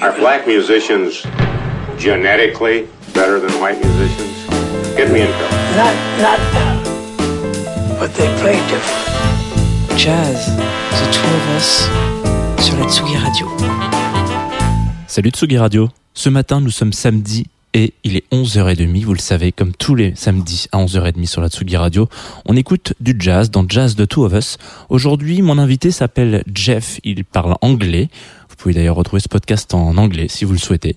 Are black musicians genetically better than white musicians? Get me in trouble. Not, not, but they play different. Jazz, The Two of Us, sur la Tsugi Radio. Salut Tsugi Radio. Ce matin, nous sommes samedi et il est 11h30, vous le savez, comme tous les samedis à 11h30 sur la Tsugi Radio. On écoute du jazz dans Jazz The Two of Us. Aujourd'hui, mon invité s'appelle Jeff, il parle anglais. Vous pouvez d'ailleurs retrouver ce podcast en anglais si vous le souhaitez.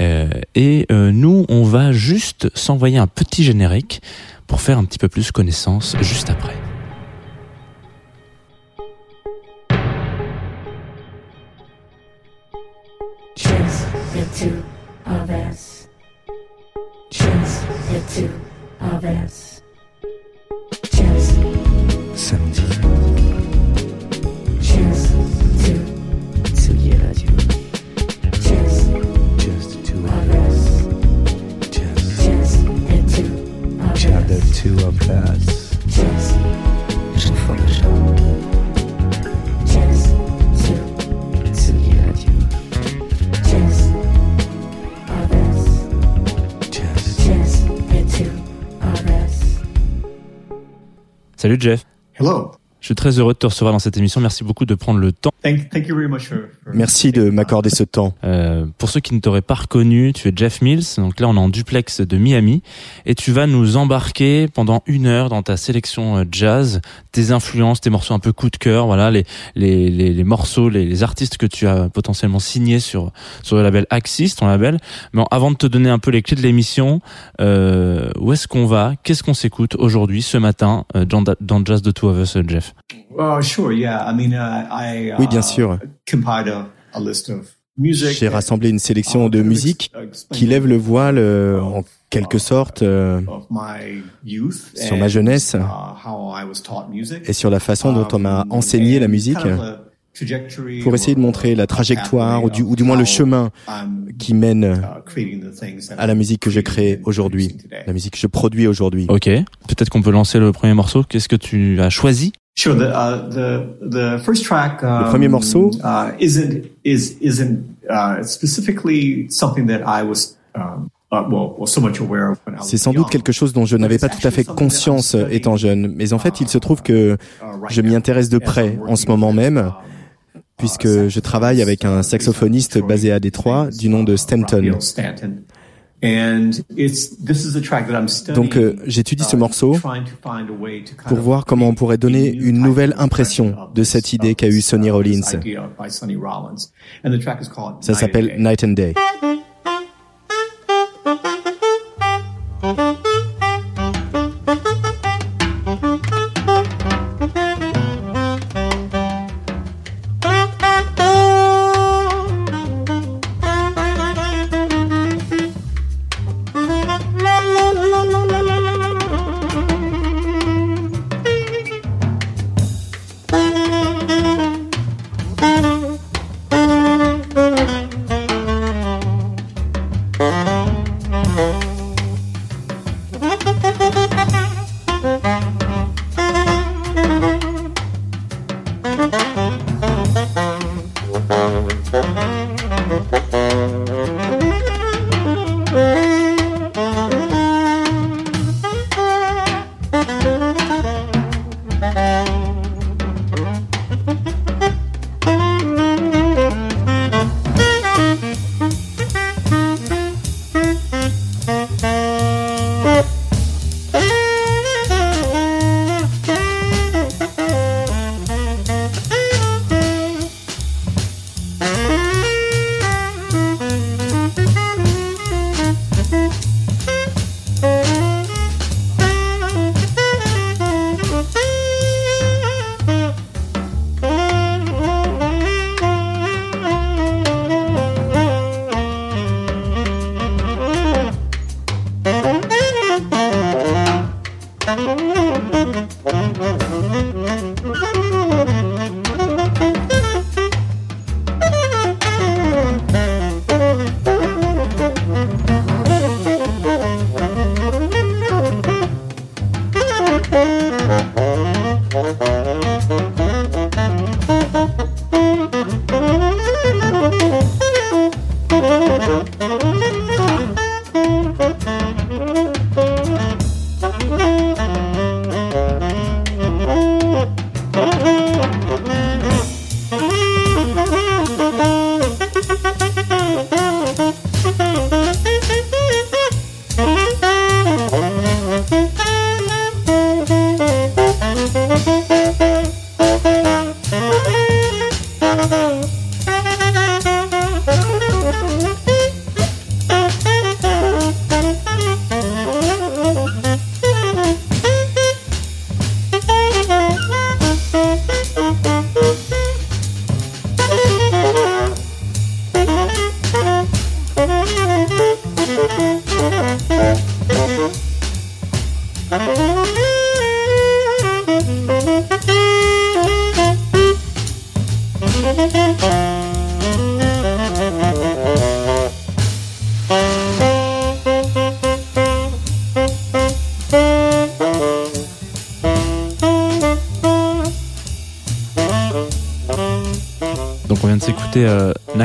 Euh, et euh, nous, on va juste s'envoyer un petit générique pour faire un petit peu plus connaissance juste après. Two of us. Salut Jeff. Hello. Je suis très heureux de te recevoir dans cette émission. Merci beaucoup de prendre le temps. Thank, thank you very much for, for Merci de m'accorder ce temps. Euh, pour ceux qui ne t'auraient pas reconnu, tu es Jeff Mills. Donc là, on est en duplex de Miami et tu vas nous embarquer pendant une heure dans ta sélection euh, jazz, tes influences, tes morceaux un peu coup de cœur, voilà les les, les, les morceaux, les, les artistes que tu as potentiellement signés sur sur le label Axis, ton label. Mais avant de te donner un peu les clés de l'émission, euh, où est-ce qu'on va? Qu'est-ce qu'on s'écoute aujourd'hui, ce matin, euh, dans, dans Jazz the Two of Us, euh, Jeff? Uh, sure, yeah. I mean, uh, I uh, Oui, bien sûr. of music. J'ai rassemblé une sélection uh, de musique qui lève le voile euh, en quelque sorte euh, my youth sur ma jeunesse uh, et sur la façon dont on m'a Um, enseigné la musique pour essayer de montrer la trajectoire ou du, ou du moins le chemin qui mène uh, à la musique que je crée aujourd'hui, la musique que je produis aujourd'hui. Ok. Peut-être qu'on peut lancer le premier morceau. Qu'est-ce que tu as choisi? Sure. The uh, the the first track. Um, premier morceau? uh, isn't is isn't uh, specifically something that I was um, well, well so much aware of when I was C'est sans doute quelque chose dont je n'avais pas tout à fait conscience euh, étant jeune, mais en fait il se trouve que Uh, je m'y intéresse de près en ce moment même, um, puisque je travaille avec un saxophoniste basé à Détroit du nom de Stanton. Raphael Stanton. And it's this is a track that I'm studying, Donc euh, j'étudie ce uh, morceau pour voir comment on pourrait donner une nouvelle impression de cette idée of qu'a eu this, Sonny uh, Rollins. Sonny Rollins. Ça s'appelle. Night and Day.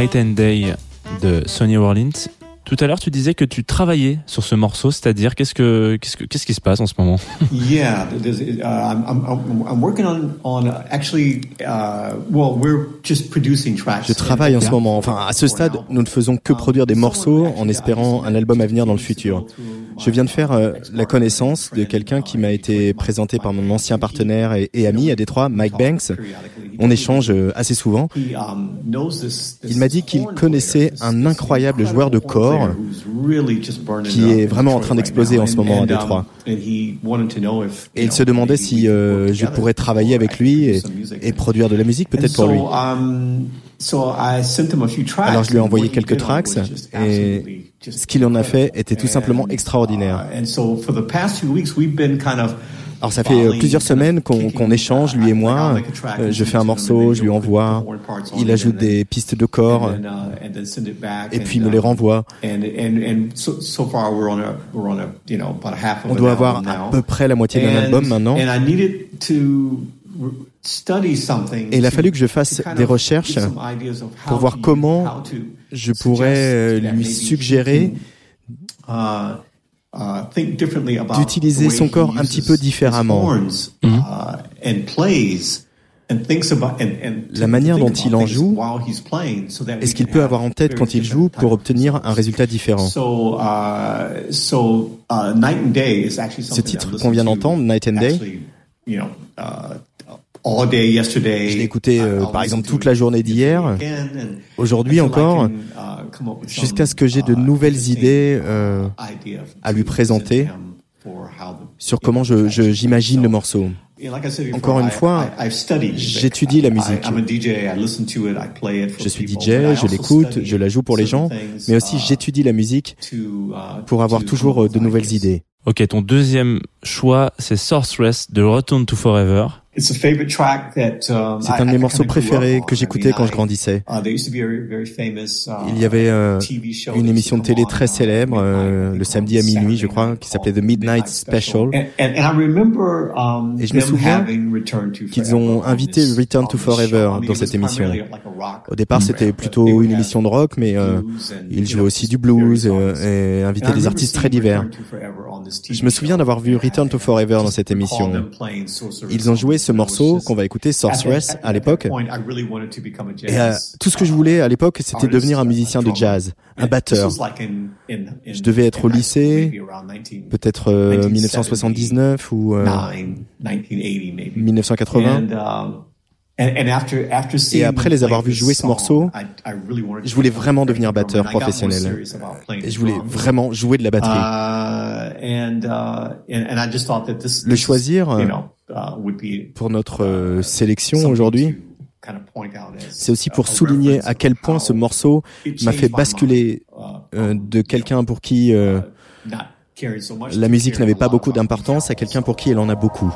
Night and Day de Sonny Rollins. Tout à l'heure, tu disais que tu travaillais sur ce morceau, c'est-à-dire qu'est-ce que qu'est-ce que qu'est-ce qui se passe en ce moment? Yeah, uh, I'm, I'm, I'm- I'm working on on uh, actually. Uh, well, we're just producing tracks. Je travaille en ce moment. Enfin, à ce stade, nous ne faisons que produire des morceaux en espérant un album à venir dans le futur. Je viens de faire euh, la connaissance de quelqu'un qui m'a été présenté par mon ancien partenaire et, ami à Détroit, Mike Banks. On échange euh, assez souvent. Il m'a dit qu'il connaissait un incroyable joueur de corps qui est vraiment en train d'exploser en ce moment à Détroit. Et il se demandait si euh, je pourrais travailler avec lui et, et produire de la musique peut-être pour lui. Alors je lui ai envoyé quelques tracks et ce qu'il en a fait était tout simplement extraordinaire. Alors ça fait euh, plusieurs semaines qu'on échange, lui et moi. Euh, je fais un morceau, je lui envoie, il ajoute des pistes de corps et puis il me les renvoie. On doit avoir à peu près la moitié d'un album maintenant. Et il a fallu que je fasse des recherches pour voir comment je pourrais euh, lui suggérer d'utiliser son corps un petit peu différemment. La manière dont il en joue et ce qu'il peut avoir en tête quand il joue pour obtenir un résultat différent? Ce titre qu'on vient d'entendre, Night and Day, je l'ai écouté euh, par exemple toute la journée d'hier, aujourd'hui encore, jusqu'à ce que j'ai de nouvelles idées euh, à lui présenter sur comment je- je- j'imagine le morceau. Encore une fois, j'étudie la musique. Je suis DJ, je l'écoute, je la joue pour les gens, mais aussi j'étudie la musique pour avoir toujours euh, de nouvelles idées. Ok, ton deuxième choix, c'est Sorceress de Return to Forever. C'est um, C'est un de mes morceaux préférés que j'écoutais quand je grandissais. Il y avait euh, une émission de télé très célèbre euh, le samedi à minuit, je crois, qui s'appelait The Midnight Special. Et Et je me souviens qu'ils ont invité Return to Forever dans cette émission. Au départ, c'était plutôt une émission de rock, mais euh, ils jouaient aussi du blues et invitaient des artistes très divers. Je me souviens d'avoir vu Return to Forever dans cette émission. Ils ont joué ce morceau qu'on va écouter, Sorceress, à l'époque. Et euh, tout ce que je voulais à l'époque, c'était devenir un musicien de jazz, un batteur. Je devais être au lycée, peut-être euh, 1979 ou euh, 1980. Et après les avoir vus jouer ce morceau, je voulais vraiment devenir batteur professionnel. Et je voulais vraiment jouer de la batterie. Le choisir euh, pour notre euh, sélection aujourd'hui, c'est aussi pour souligner à quel point ce morceau m'a fait basculer euh, de quelqu'un pour qui la musique n'avait pas beaucoup d'importance à quelqu'un pour qui elle en a beaucoup.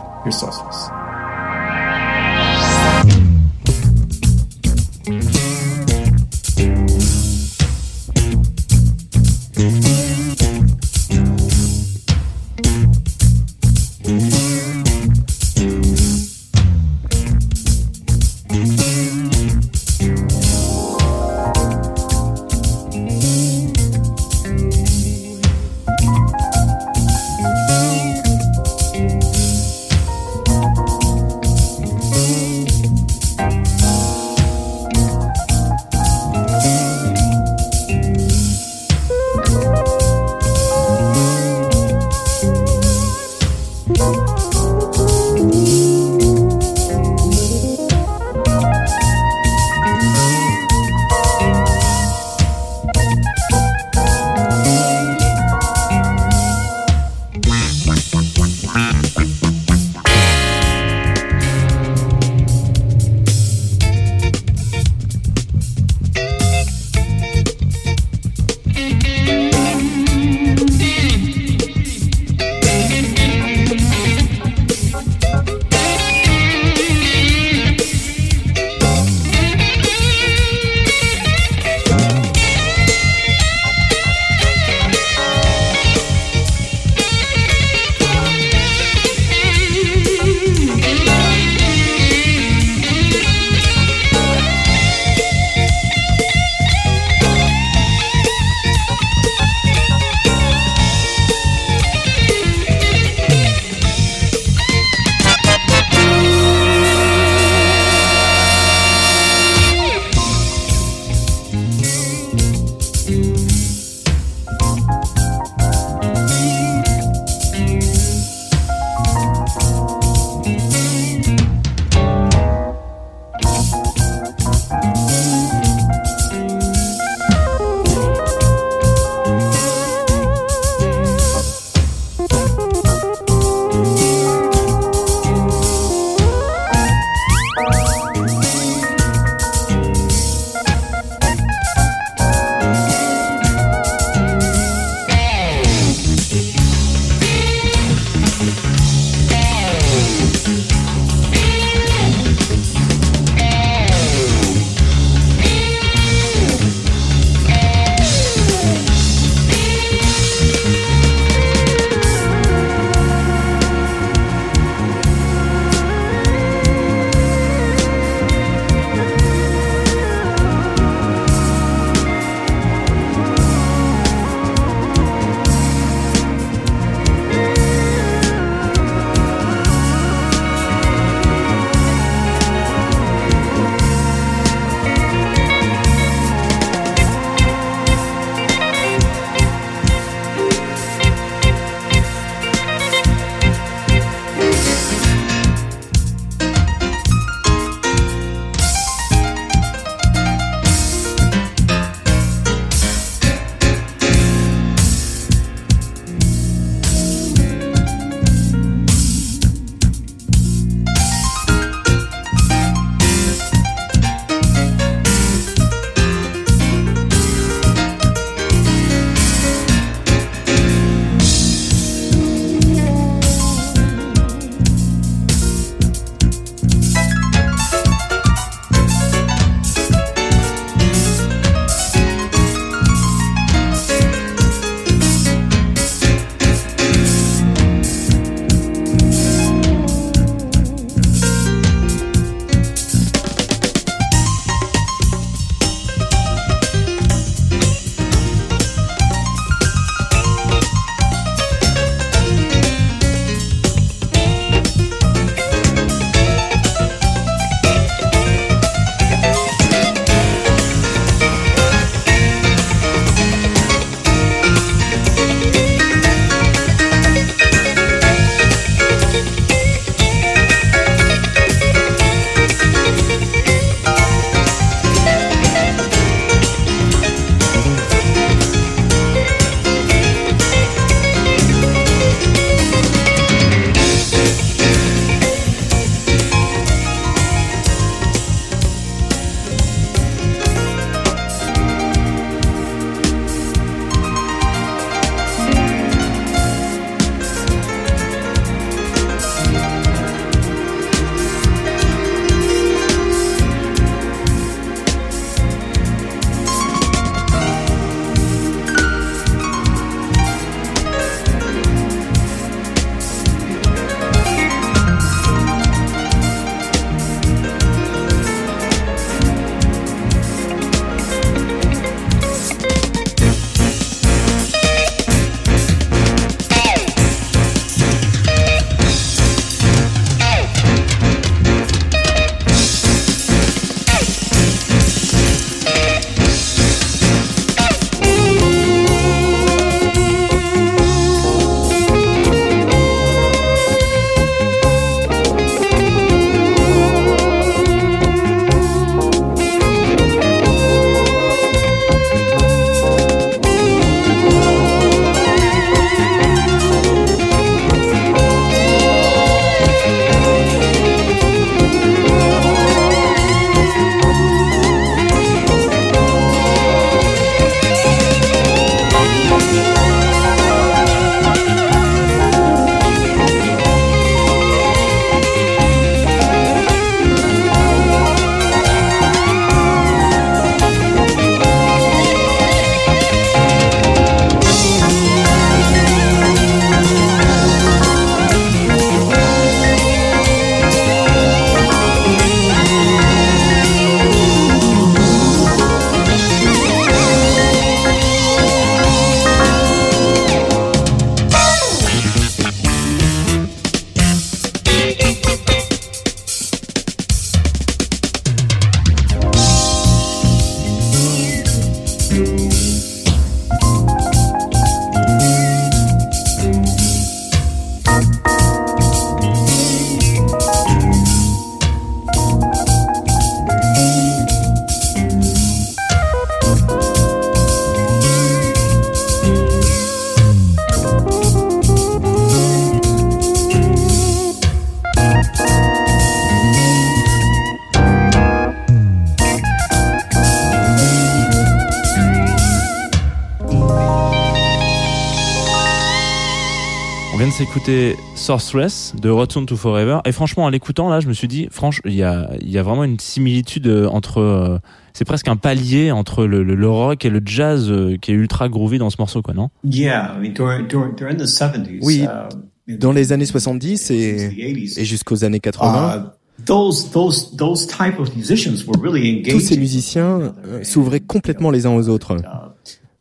S'écouter Sorceress de Return to Forever. Et franchement, en l'écoutant, là, je me suis dit, franchement, il y a, il y a vraiment une similitude euh, entre. euh, c'est presque un palier entre le, le, le rock et le jazz euh, qui est ultra groovy dans ce morceau, quoi, non? Yeah, I mean, during, during, during the 70s. Oui. uh, Dans les années 70 et, et jusqu'aux années 80, uh, those, those, those type of musicians were really engaging. tous ces musiciens euh, s'ouvraient complètement les uns aux autres.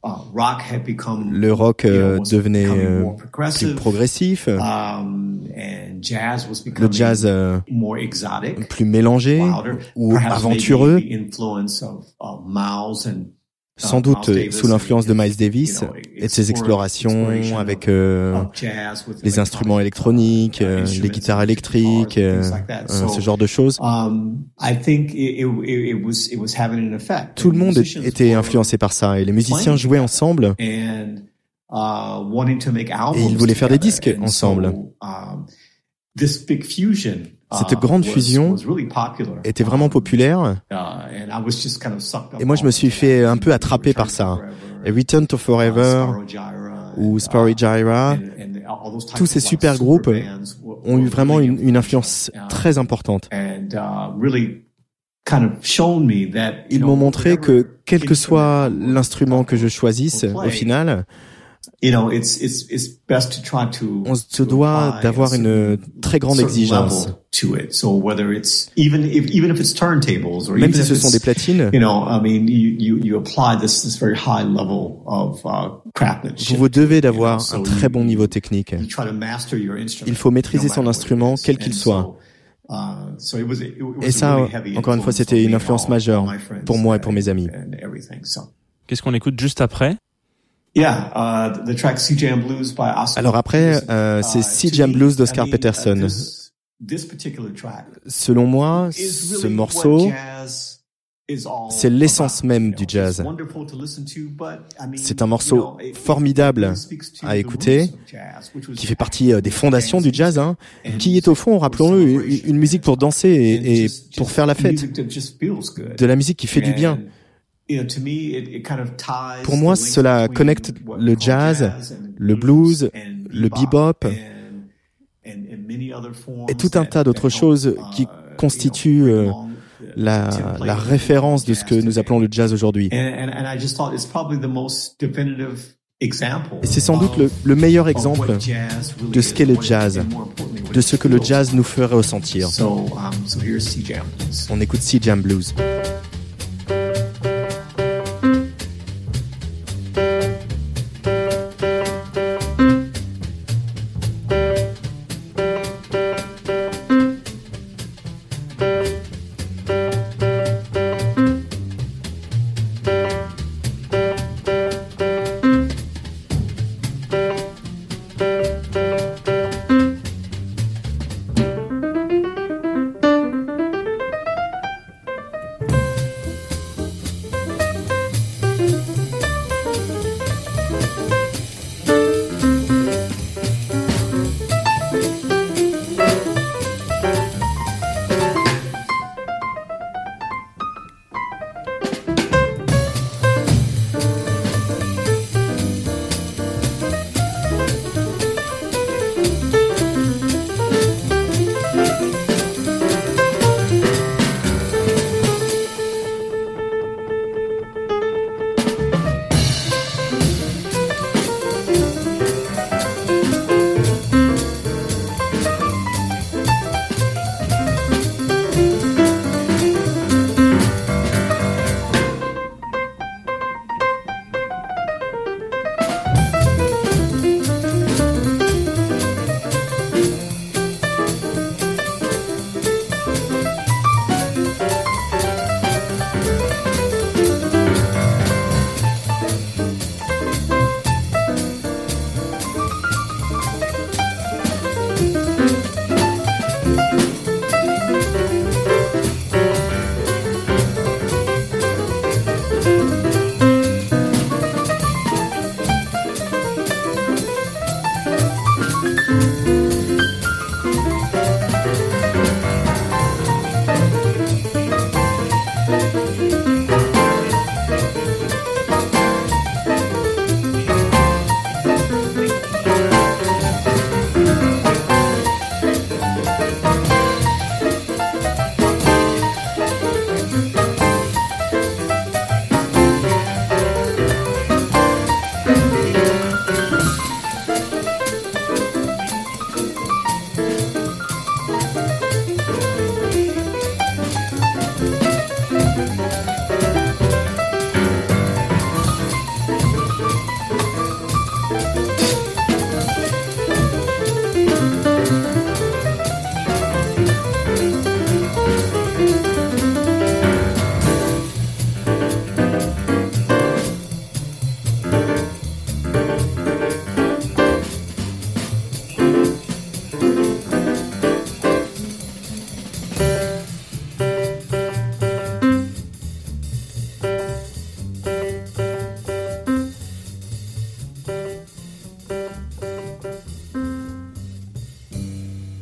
Le rock euh, devenait euh, more plus progressive. progressif, Um, and jazz was le becoming jazz euh, more exotic. plus mélangé ou aventureux, uh, sans doute euh, sous l'influence de Miles Davis et de ses explorations exploration avec euh, jazz with les instruments électroniques, uh, euh, les guitares électriques, euh, euh, ce genre de choses. Um, I think it, it, it it was it was having an effect. Tout le monde était influencé par ça et les musiciens jouaient ensemble and uh, wanting to make albums Et ils voulaient faire des disques ensemble. Uh, Cette grande was- fusion était vraiment populaire uh, et moi je me suis it. fait un peu attraper par ça. Et Return to Uh, Forever Gyra ou uh, Gyra those types tous ces super groupes ont eu vraiment une, une influence uh, très importante. uh, Ils m'ont montré que quel que soit l'instrument que je choisisse, au final, on se doit d'avoir une très grande certain exigence. level to it. So whether it's even if even if it's turntables or Même even si if ce sont it's, des platines, you know, I mean, you you you apply this this very high level of uh, craftsmanship. vous vous devez d'avoir un très bon niveau technique. Il faut maîtriser son instrument, is. quel qu'il soit. so, uh, so it was a- it was Et ça, encore une fois, c'était une me, influence majeure all my friends pour moi et pour mes amis. and everything. So. Qu'est-ce qu'on écoute juste après? Alors après, Peterson. euh, c'est Uh, Sea Jam Blues d'Oscar Peterson. uh, this, this particular track Selon moi, ce morceau, c'est l'essence même du jazz. C'est un morceau formidable à écouter, roots of jazz, which was qui fait partie euh, des fondations du jazz, hein, qui est au fond, rappelons-le, une- musique pour danser et, pour faire la fête, de la musique qui fait du bien. Pour moi, cela connecte le jazz, and le blues, le bebop and- and- and many other forms et tout un that- tas d'autres choses uh, qui constituent euh, la, référence de ce jazz que nous appelons le jazz aujourd'hui. And, and, and I just thought it's probably the most definitive example Et c'est sans doute le, le meilleur exemple de ce qu'est le jazz, de ce que le jazz nous ferait ressentir. Um, C. On écoute Sea Jam Blues.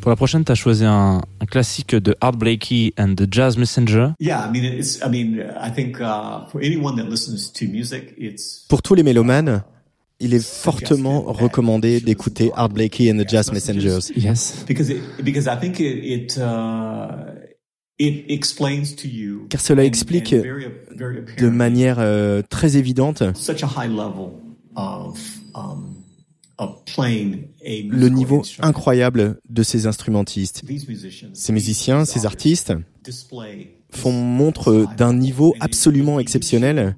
Pour la prochaine, tu as choisi un, un, classique de Art Blakey and the Jazz Messenger. Pour tous les mélomanes, il est fortement recommandé d'écouter Art Blakey and the Jazz Messengers. Yes. Car cela explique de manière euh, très évidente le niveau incroyable de ces instrumentistes. Ces musiciens, ces artistes font montre d'un niveau absolument exceptionnel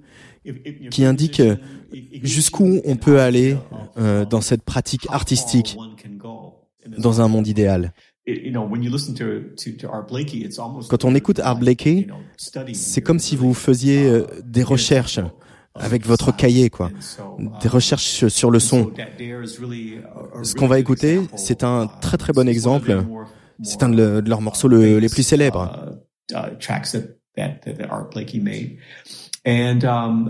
qui indique jusqu'où on peut aller euh, dans cette pratique artistique dans un monde idéal. Quand on écoute Art Blakey, c'est comme si vous faisiez euh, des recherches avec votre cahier, quoi. Des recherches sur le son. Ce qu'on va écouter, c'est un très très bon exemple. C'est un de, leurs morceaux les plus célèbres. Um,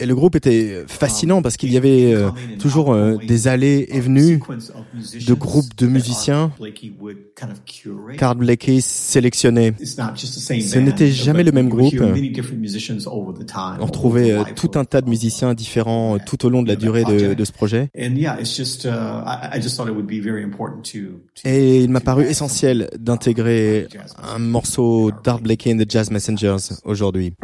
et le groupe était fascinant parce qu'il y avait euh, toujours euh, des allées et venues de groupes de musiciens qu'Art Blakey sélectionnait. Ce n'était jamais le même groupe. On retrouvait euh, tout un tas de musiciens différents tout au long de la durée de, de ce projet. Et il m'a paru essentiel d'intégrer un morceau d'Art Blakey and the Jazz Messengers aujourd'hui.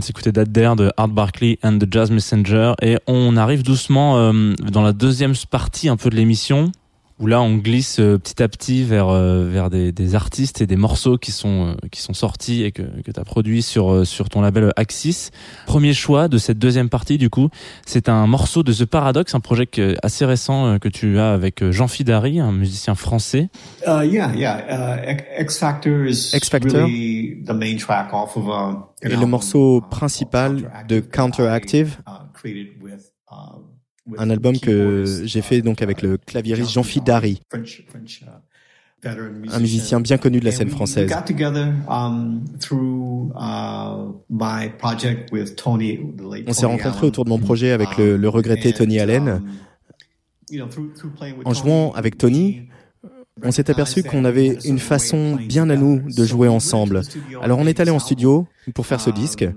De s'écouter That Dare de Art Barkley and the Jazz Messenger. Et on arrive doucement euh, dans la deuxième partie un peu de l'émission où là on glisse euh, petit à petit vers euh, vers des, des, artistes et des morceaux qui sont euh, qui sont sortis et que que tu as produit sur sur ton label Axis. Premier choix de cette deuxième partie du coup, c'est un morceau de The Paradox, un projet assez récent que tu as avec Jean Fidari, un musicien français. Uh, yeah, yeah. Uh, X Factor is X Factor really the main track off of a, est le morceau principal de Counteractive. Uh, un album que j'ai fait donc avec le claviériste Jean Fidari, un musicien bien connu de la scène française. On s'est rencontrés autour de mon projet avec le, le regretté Tony Allen. En jouant avec Tony, on s'est aperçu qu'on avait une façon bien à nous de jouer ensemble. Alors on est allé en studio pour faire ce disque.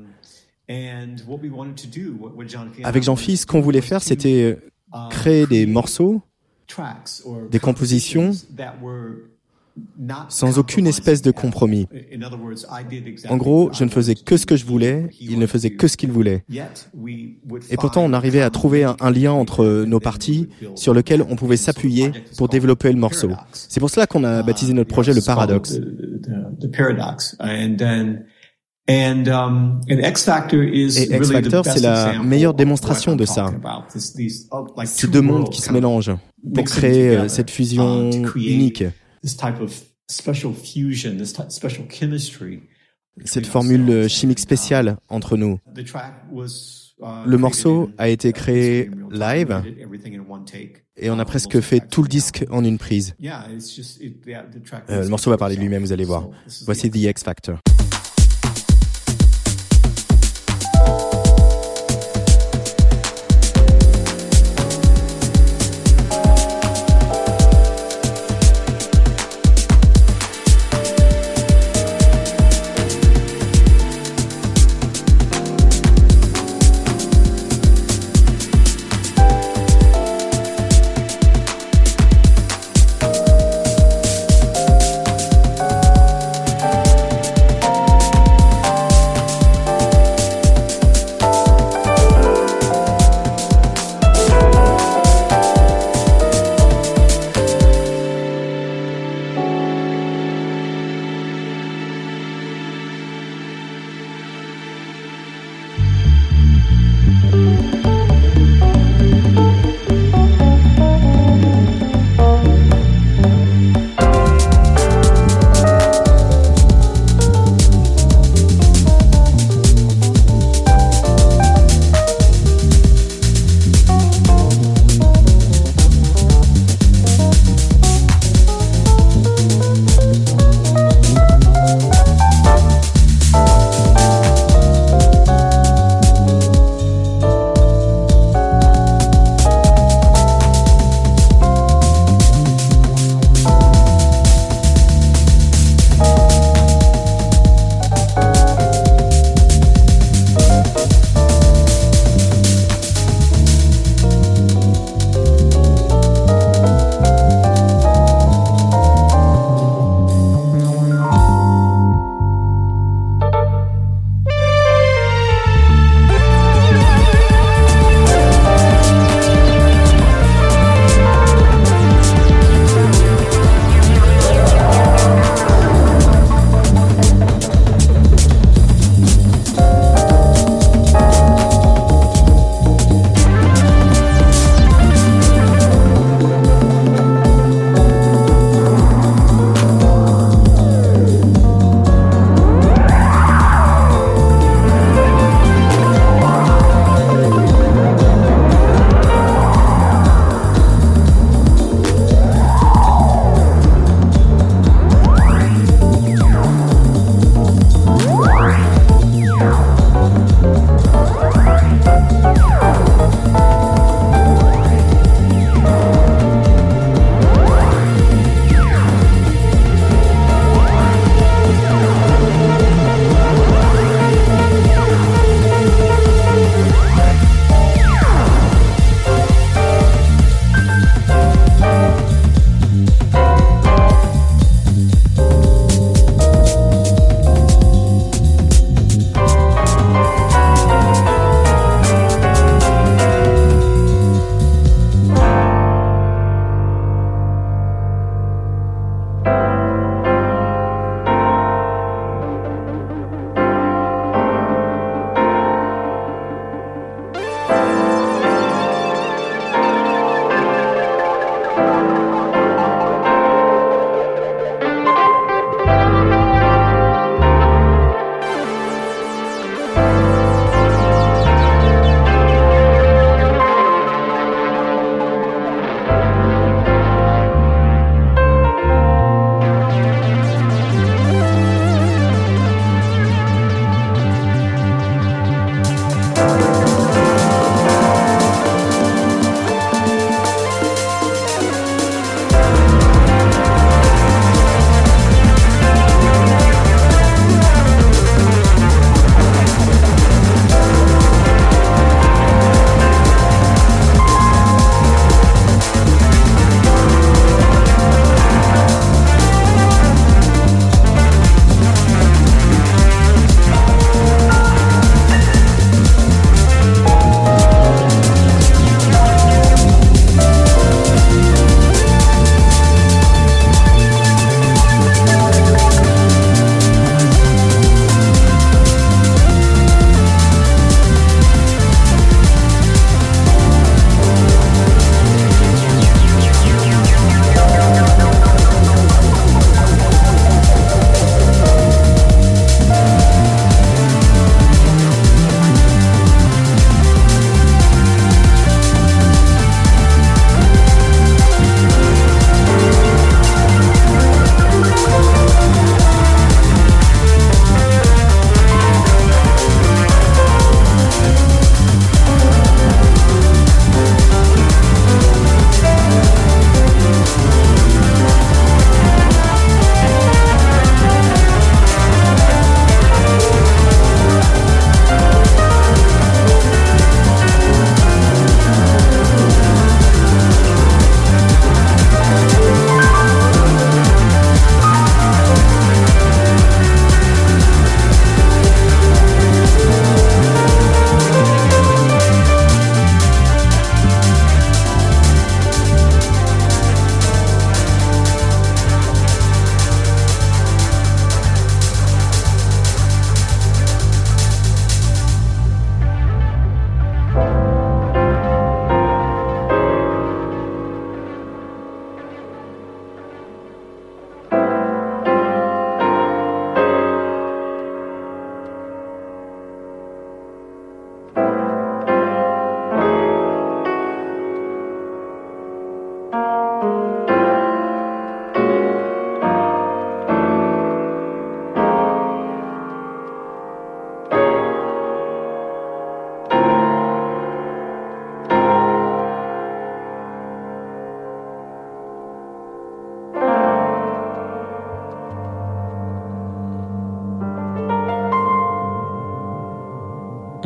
Avec Jean-Phil, ce qu'on voulait faire, c'était créer des morceaux, des compositions sans aucune espèce de compromis. En gros, je ne faisais que ce que je voulais, il ne faisait que ce qu'il voulait. Et pourtant, on arrivait à trouver un, lien entre nos parties sur lequel on pouvait s'appuyer pour développer le morceau. C'est pour cela qu'on a baptisé notre projet le Paradoxe. And, um, X Factor is Et X Factor, c'est la meilleure démonstration de ça. Ces deux mondes qui se mélangent pour créer euh, cette fusion unique. Cette formule chimique spéciale entre nous. Le morceau a été créé live et on a presque fait tout le disque en une prise. Euh, le morceau va parler lui-même, vous allez voir. Voici The X Factor.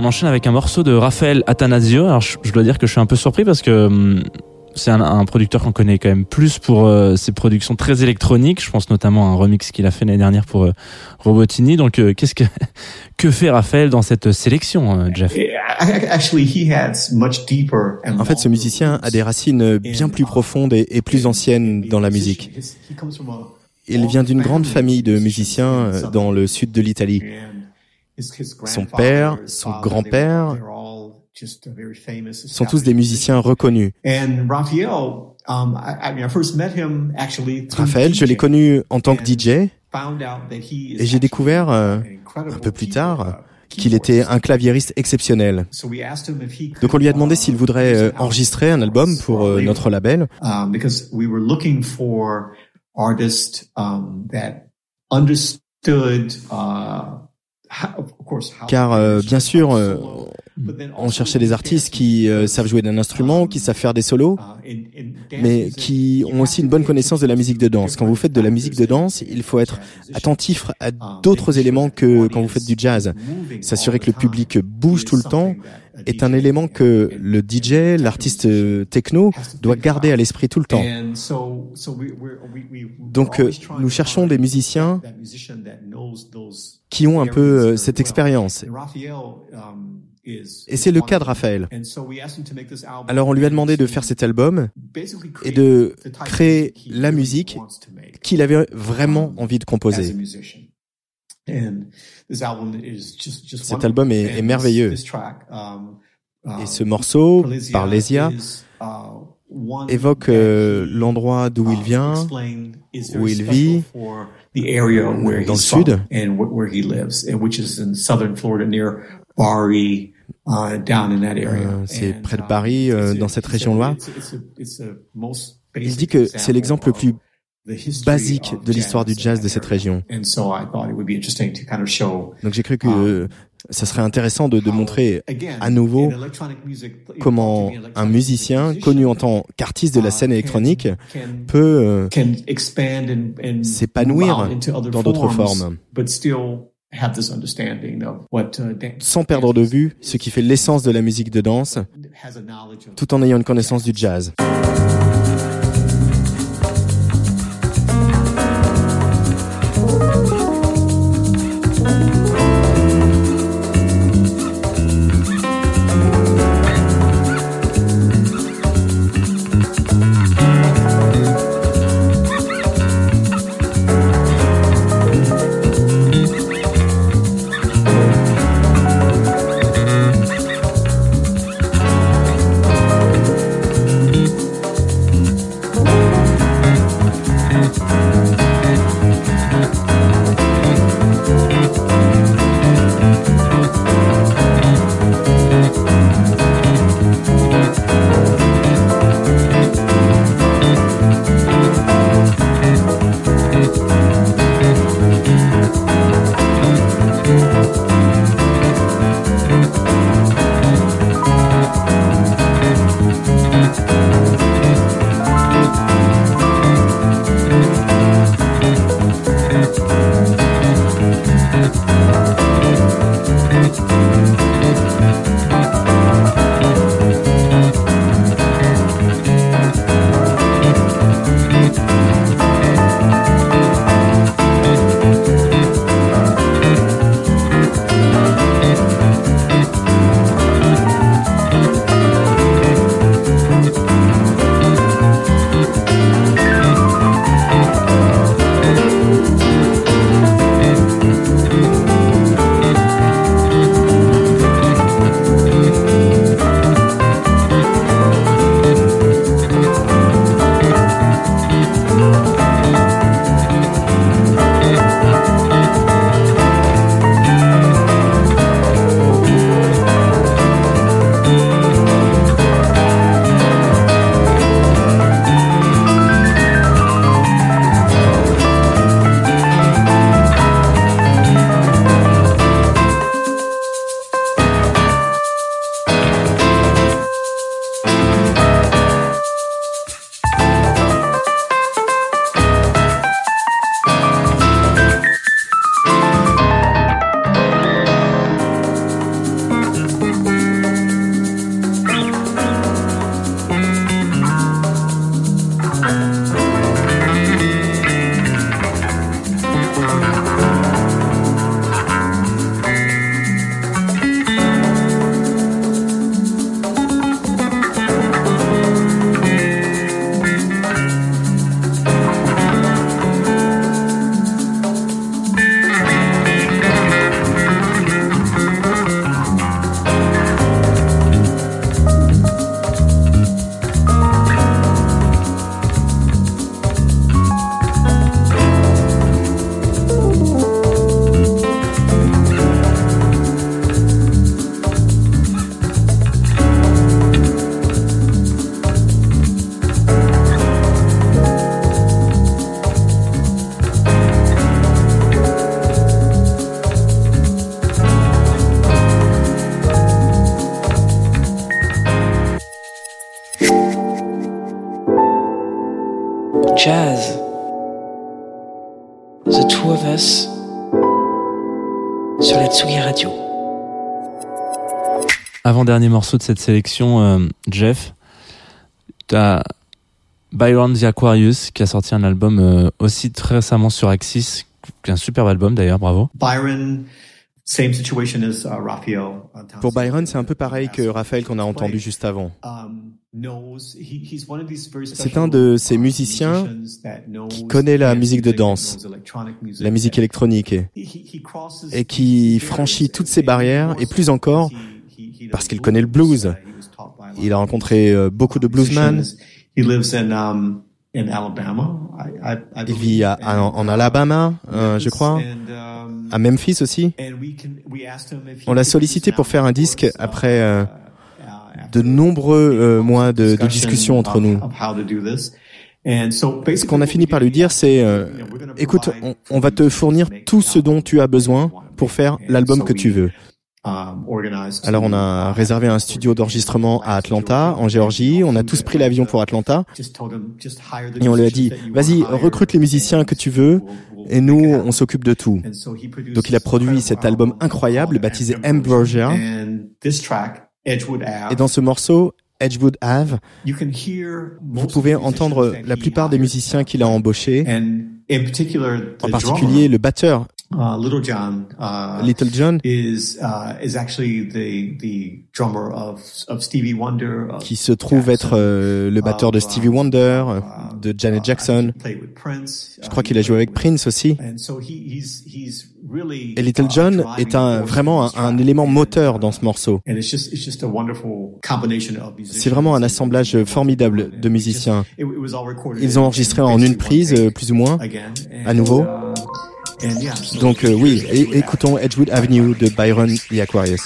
Enchaîne avec un morceau de Raphaël Atanasio. Alors je, dois dire que je suis un peu surpris parce que hum, c'est un, producteur qu'on connaît quand même plus pour euh, ses productions très électroniques. Je pense notamment à un remix qu'il a fait l'année dernière pour euh, Robotini. Donc, euh, qu'est-ce que que fait Raphaël dans cette sélection, Jeff? En fait, ce musicien a des racines bien plus profondes et plus anciennes dans la musique. Il vient d'une grande famille de musiciens dans le sud de l'Italie. Son père, son grand-père sont tous des musiciens reconnus. Um, Raphaël, je l'ai connu en tant que DJ et j'ai découvert euh, un peu plus tard qu'il était un claviériste exceptionnel. Donc on lui a demandé s'il voudrait euh, enregistrer un album pour euh, notre label. Um, car euh, bien sûr, euh, on cherchait des artistes qui euh, savent jouer d'un instrument, qui savent faire des solos, mais qui ont aussi une bonne connaissance de la musique de danse. Quand vous faites de la musique de danse, il faut être attentif à d'autres éléments que quand vous faites du jazz. S'assurer que le public bouge tout le temps est un élément que le DJ, l'artiste techno, doit garder à l'esprit tout le temps. Donc, nous cherchons des musiciens qui ont un peu euh, cette expérience. Et c'est le cas de Raphaël. Alors on lui a demandé de faire cet album et de créer la musique qu'il avait vraiment envie de composer. Cet album est, merveilleux. Et ce morceau, par Lesia, évoque euh, l'endroit d'où il vient, où il vit, dans le sud. c'est près de Paris, euh, dans cette région-là. Il dit que c'est l'exemple le plus basique de l'histoire du jazz de cette région. Donc j'ai cru que um, ça serait intéressant de, de montrer à nouveau comment un musicien connu en tant qu'artiste de la scène électronique peut euh, s'épanouir dans d'autres formes sans perdre de vue ce qui fait l'essence de la musique de danse, tout en ayant une connaissance du jazz. Us sur la Tsugi Radio. Avant-dernier morceau de cette sélection, euh, Jeff, t'as Byron the Aquarius qui a sorti un album euh, aussi très récemment sur Axis, un superbe album d'ailleurs, bravo. Byron, same situation as uh, Raphael. uh, Pour Byron, c'est un peu pareil que Raphaël qu'on a entendu juste avant. Um, knows- he- he's one of these very C'est un de ces uh, musiciens musicians that knows qui connaît la dance musique de danse, knows electronic music, la musique électronique, et, qui franchit toutes ces and barrières, et plus encore, parce qu'il connaît le blues. Il a rencontré euh, beaucoup de bluesmen. Il vit à- à- en, Alabama, euh, je crois, um, à Memphis aussi. On l'a sollicité pour faire un disque après euh, uh, uh, de nombreux euh, mois de, de discussions entre nous. Ce qu'on a fini par lui dire, c'est écoute, on, on va te fournir tout ce dont tu as besoin pour faire l'album que tu veux. Alors on a réservé un studio d'enregistrement à Atlanta, en Géorgie. On a tous pris l'avion pour Atlanta. Et on lui a dit vas-y recrute les musiciens que tu veux et nous on s'occupe de tout. Donc il a produit cet album incroyable baptisé Ambrosia. Et dans ce morceau Edgewood Ave, vous pouvez entendre la plupart des musiciens qu'il a embauchés, en particulier le batteur Uh, Little John, uh, Little John, is uh, is actually the the drummer of of Stevie Wonder. of qui se trouve être euh, le batteur de of, Stevie uh, Wonder, euh, uh, de Janet uh, Jackson. Je Uh, crois qu'il a joué avec Prince aussi. Et Little John est un vraiment un, élément moteur dans ce morceau. C'est vraiment un assemblage formidable de musiciens. Ils ont enregistré en une prise, plus ou moins. à nouveau. uh, Donc euh, oui, écoutons Edgewood Avenue de Byron the Aquarius.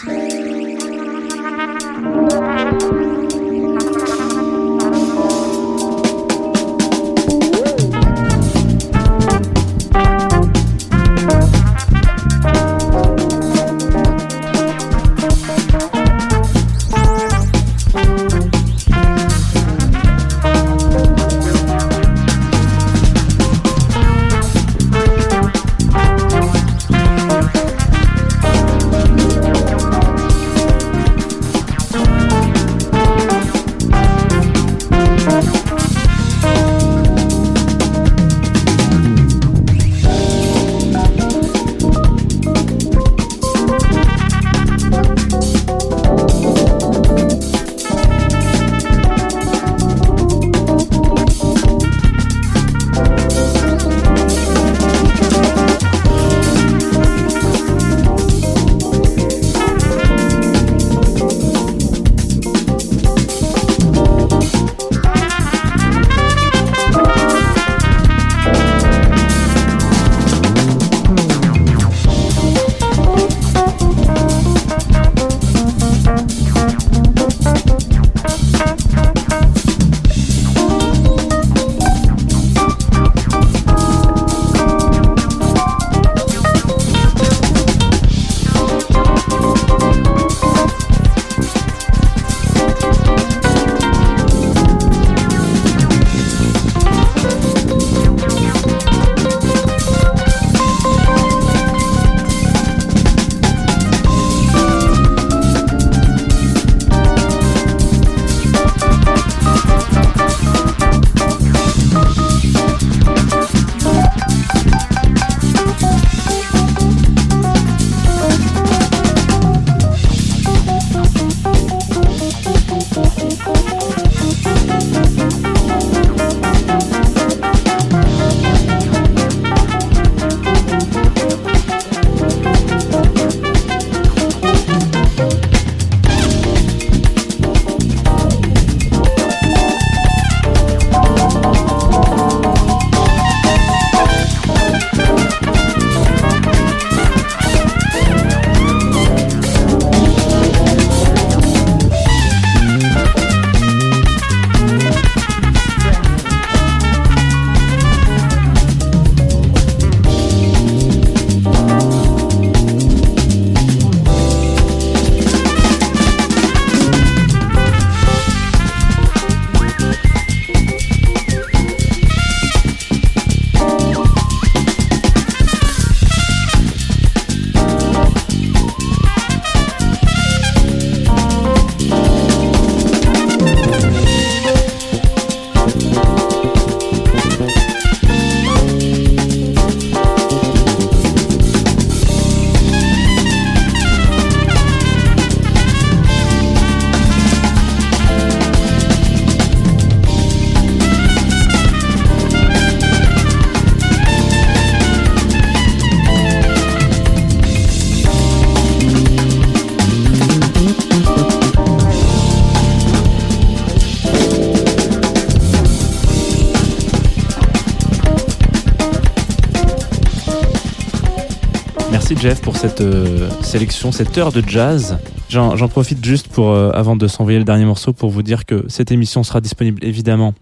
Merci Jeff pour cette euh, sélection, cette heure de jazz. J'en profite juste pour, euh, avant de s'envoyer le dernier morceau, pour vous dire que cette émission sera disponible évidemment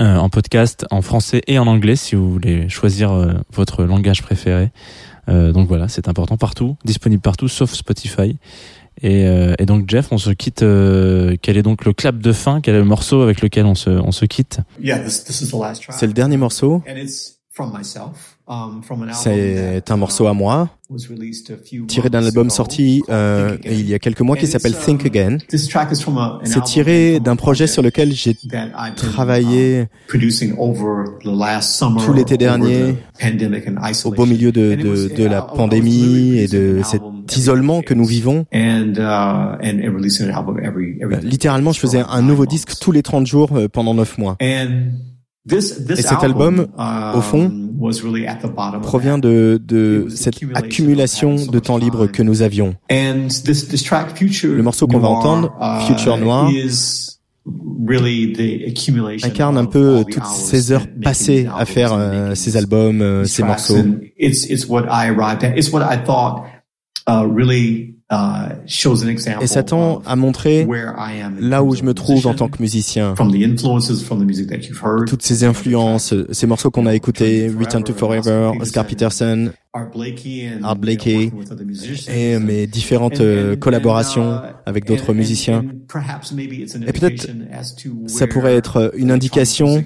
euh, en podcast en français et en anglais si vous voulez choisir votre langage préféré. donc voilà, c'est important partout, disponible partout sauf Spotify. Et, et, donc Jeff, on se quitte. quel est donc le clap de fin? Quel est le morceau avec lequel on se, on se quitte? C'est le dernier morceau. Um, C'est un morceau à moi, tiré d'un album sorti euh, il y a quelques mois qui s'appelle Think Again. C'est tiré d'un projet sur lequel j'ai travaillé tout l'été dernier, au beau milieu de, de, de la pandémie et de cet isolement que nous vivons. Uh, littéralement, je faisais un nouveau disque tous les 30 jours euh, pendant 9 mois. Et cet album, au fond, provient de, de cette accumulation de temps libre que nous avions. Le morceau qu'on va entendre, uh, Future Noir, incarne un peu toutes ces heures passées à faire euh, ces albums, euh, ces morceaux. Et Satan a montré là où je me trouve en tant que musicien. Toutes ces influences, ces morceaux qu'on a écoutés, Return to Forever, Oscar Peterson, Art Blakey et mes différentes euh, collaborations avec d'autres musiciens. Et peut-être ça pourrait être une indication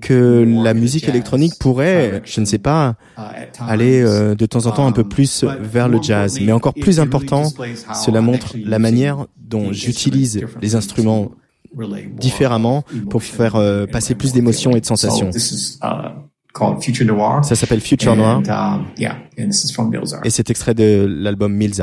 que la musique électronique pourrait, je ne sais pas, uh, aller euh, de temps en temps un peu um, plus vers le jazz. Mais encore plus important, cela montre la manière dont j'utilise les instruments différemment pour faire euh, passer plus d'émotions et de sensations. Ça s'appelle Future Noir. Um, Et c'est extrait de l'album Mills